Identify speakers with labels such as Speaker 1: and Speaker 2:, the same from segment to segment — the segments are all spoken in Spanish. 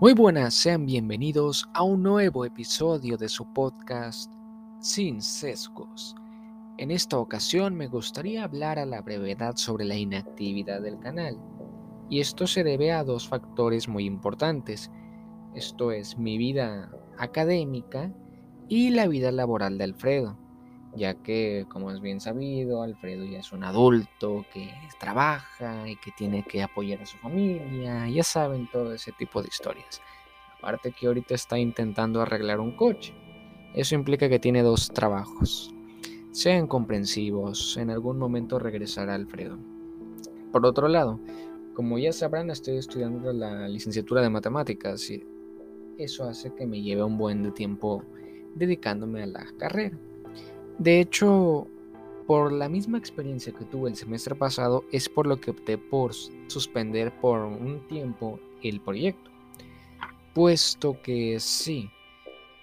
Speaker 1: Muy buenas, sean bienvenidos a un nuevo episodio de su podcast Sin Sesgos. En esta ocasión me gustaría hablar a la brevedad sobre la inactividad del canal, y esto se debe a dos factores muy importantes. Esto es mi vida académica y la vida laboral de Alfredo ya que, como es bien sabido, Alfredo ya es un adulto que trabaja y que tiene que apoyar a su familia, ya saben todo ese tipo de historias. Aparte que ahorita está intentando arreglar un coche. Eso implica que tiene dos trabajos. Sean comprensivos, en algún momento regresará Alfredo. Por otro lado, como ya sabrán, estoy estudiando la licenciatura de matemáticas y eso hace que me lleve un buen de tiempo dedicándome a la carrera. De hecho, por la misma experiencia que tuve el semestre pasado, es por lo que opté por suspender por un tiempo el proyecto. Puesto que sí,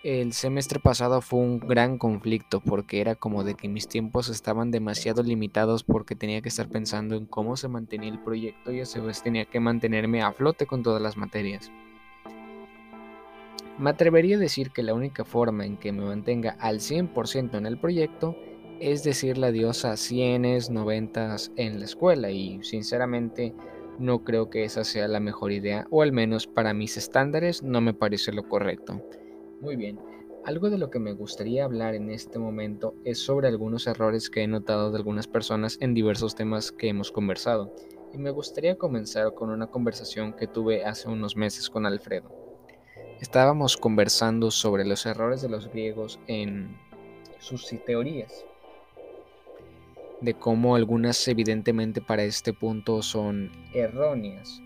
Speaker 1: el semestre pasado fue un gran conflicto porque era como de que mis tiempos estaban demasiado limitados porque tenía que estar pensando en cómo se mantenía el proyecto y a su vez tenía que mantenerme a flote con todas las materias. Me atrevería a decir que la única forma en que me mantenga al 100% en el proyecto es decirle adiós a cienes, noventas en la escuela y sinceramente no creo que esa sea la mejor idea o al menos para mis estándares no me parece lo correcto. Muy bien, algo de lo que me gustaría hablar en este momento es sobre algunos errores que he notado de algunas personas en diversos temas que hemos conversado y me gustaría comenzar con una conversación que tuve hace unos meses con Alfredo. Estábamos conversando sobre los errores de los griegos en sus teorías, de cómo algunas evidentemente para este punto son erróneas.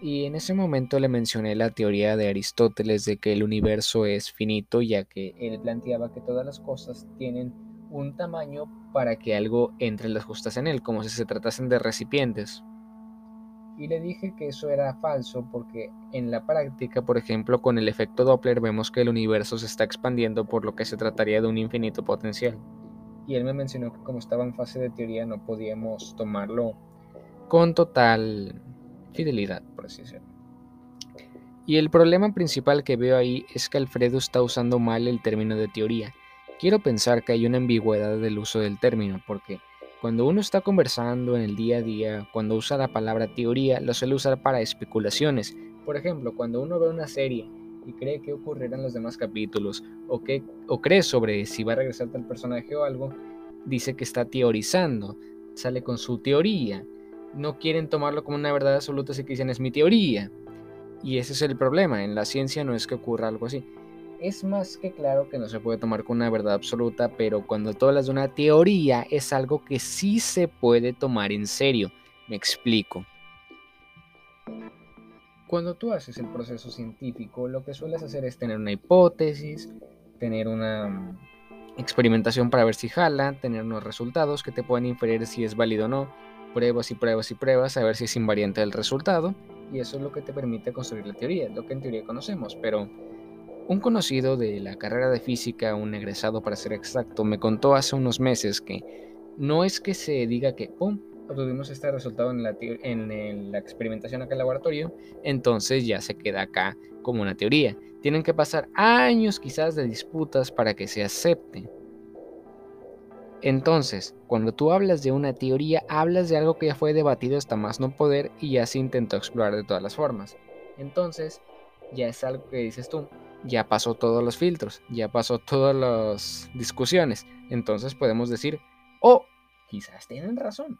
Speaker 1: Y en ese momento le mencioné la teoría de Aristóteles de que el universo es finito, ya que él planteaba que todas las cosas tienen un tamaño para que algo entre las justas en él, como si se tratasen de recipientes y le dije que eso era falso porque en la práctica, por ejemplo, con el efecto Doppler vemos que el universo se está expandiendo por lo que se trataría de un infinito potencial. Y él me mencionó que como estaba en fase de teoría no podíamos tomarlo con total fidelidad, por. Y el problema principal que veo ahí es que Alfredo está usando mal el término de teoría. Quiero pensar que hay una ambigüedad del uso del término, porque cuando uno está conversando en el día a día, cuando usa la palabra teoría, lo suele usar para especulaciones. Por ejemplo, cuando uno ve una serie y cree que ocurrirán los demás capítulos, o, que, o cree sobre si va a regresar tal personaje o algo, dice que está teorizando, sale con su teoría. No quieren tomarlo como una verdad absoluta, así que dicen es mi teoría. Y ese es el problema, en la ciencia no es que ocurra algo así. Es más que claro que no se puede tomar como una verdad absoluta, pero cuando tú hablas de una teoría es algo que sí se puede tomar en serio. Me explico. Cuando tú haces el proceso científico, lo que sueles hacer es tener una hipótesis, tener una mm, experimentación para ver si jala, tener unos resultados que te pueden inferir si es válido o no, pruebas y pruebas y pruebas a ver si es invariante el resultado, y eso es lo que te permite construir la teoría, lo que en teoría conocemos, pero un conocido de la carrera de física, un egresado para ser exacto, me contó hace unos meses que no es que se diga que, ¡pum!, obtuvimos este resultado en la, en la experimentación acá en el laboratorio, entonces ya se queda acá como una teoría. Tienen que pasar años quizás de disputas para que se acepte. Entonces, cuando tú hablas de una teoría, hablas de algo que ya fue debatido hasta más no poder y ya se intentó explorar de todas las formas. Entonces, ya es algo que dices tú, ya pasó todos los filtros, ya pasó todas las discusiones. Entonces podemos decir, oh, quizás tienen razón.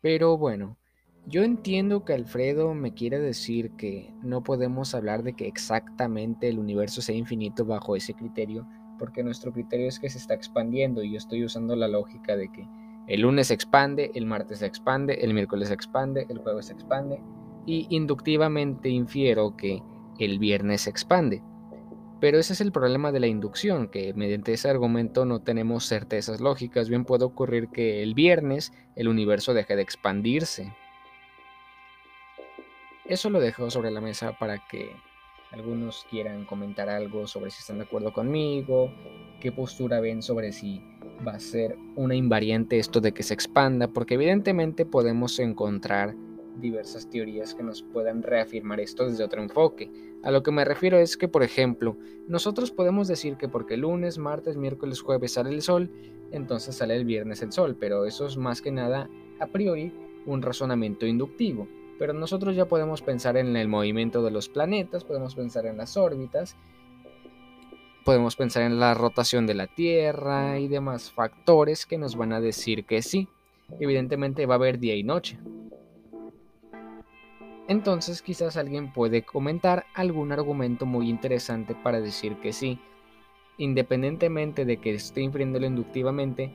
Speaker 1: Pero bueno, yo entiendo que Alfredo me quiere decir que no podemos hablar de que exactamente el universo sea infinito bajo ese criterio, porque nuestro criterio es que se está expandiendo y yo estoy usando la lógica de que el lunes se expande, el martes se expande, el miércoles se expande, el jueves se expande, y inductivamente infiero que el viernes se expande. Pero ese es el problema de la inducción, que mediante ese argumento no tenemos certezas lógicas. Bien puede ocurrir que el viernes el universo deje de expandirse. Eso lo dejo sobre la mesa para que algunos quieran comentar algo sobre si están de acuerdo conmigo, qué postura ven sobre si va a ser una invariante esto de que se expanda, porque evidentemente podemos encontrar diversas teorías que nos puedan reafirmar esto desde otro enfoque. A lo que me refiero es que, por ejemplo, nosotros podemos decir que porque lunes, martes, miércoles, jueves sale el sol, entonces sale el viernes el sol, pero eso es más que nada a priori un razonamiento inductivo. Pero nosotros ya podemos pensar en el movimiento de los planetas, podemos pensar en las órbitas, podemos pensar en la rotación de la Tierra y demás factores que nos van a decir que sí. Evidentemente va a haber día y noche. Entonces quizás alguien puede comentar algún argumento muy interesante para decir que sí. Independientemente de que esté infiriéndolo inductivamente,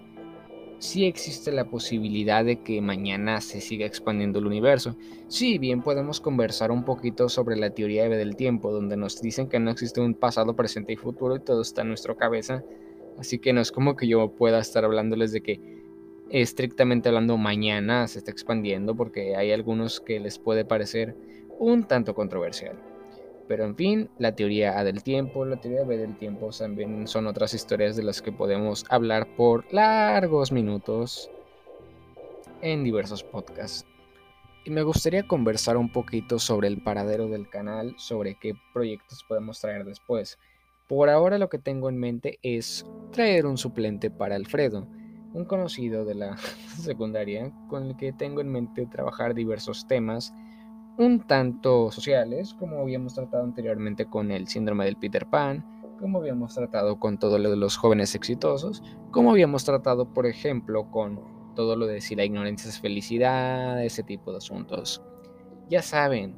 Speaker 1: sí existe la posibilidad de que mañana se siga expandiendo el universo. Sí, bien podemos conversar un poquito sobre la teoría del tiempo, donde nos dicen que no existe un pasado, presente y futuro y todo está en nuestra cabeza. Así que no es como que yo pueda estar hablándoles de que estrictamente hablando mañana se está expandiendo porque hay algunos que les puede parecer un tanto controversial. Pero en fin, la teoría A del tiempo, la teoría B del tiempo también son otras historias de las que podemos hablar por largos minutos en diversos podcasts. Y me gustaría conversar un poquito sobre el paradero del canal, sobre qué proyectos podemos traer después. Por ahora lo que tengo en mente es traer un suplente para Alfredo un conocido de la secundaria con el que tengo en mente trabajar diversos temas un tanto sociales, como habíamos tratado anteriormente con el síndrome del Peter Pan, como habíamos tratado con todo lo de los jóvenes exitosos, como habíamos tratado, por ejemplo, con todo lo de si la ignorancia es felicidad, ese tipo de asuntos. Ya saben,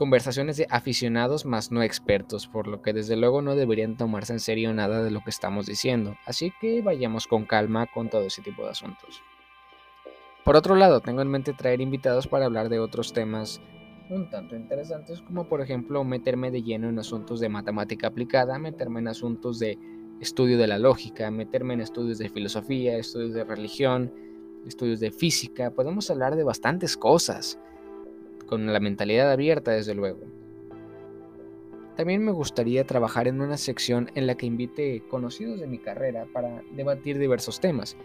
Speaker 1: conversaciones de aficionados más no expertos, por lo que desde luego no deberían tomarse en serio nada de lo que estamos diciendo, así que vayamos con calma con todo ese tipo de asuntos. Por otro lado, tengo en mente traer invitados para hablar de otros temas un tanto interesantes, como por ejemplo meterme de lleno en asuntos de matemática aplicada, meterme en asuntos de estudio de la lógica, meterme en estudios de filosofía, estudios de religión, estudios de física, podemos hablar de bastantes cosas con la mentalidad abierta desde luego. También me gustaría trabajar en una sección en la que invite conocidos de mi carrera para debatir diversos temas.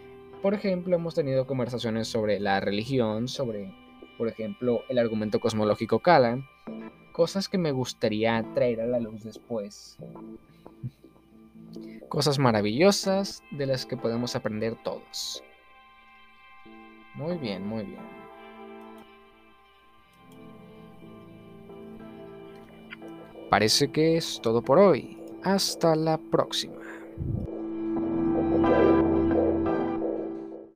Speaker 1: Por ejemplo, hemos tenido conversaciones sobre la religión, sobre, por ejemplo, el argumento cosmológico Kalan, cosas que me gustaría traer a la luz después. Cosas maravillosas de las que podemos aprender todos. Muy bien, muy bien. Parece que es todo por hoy. Hasta la próxima.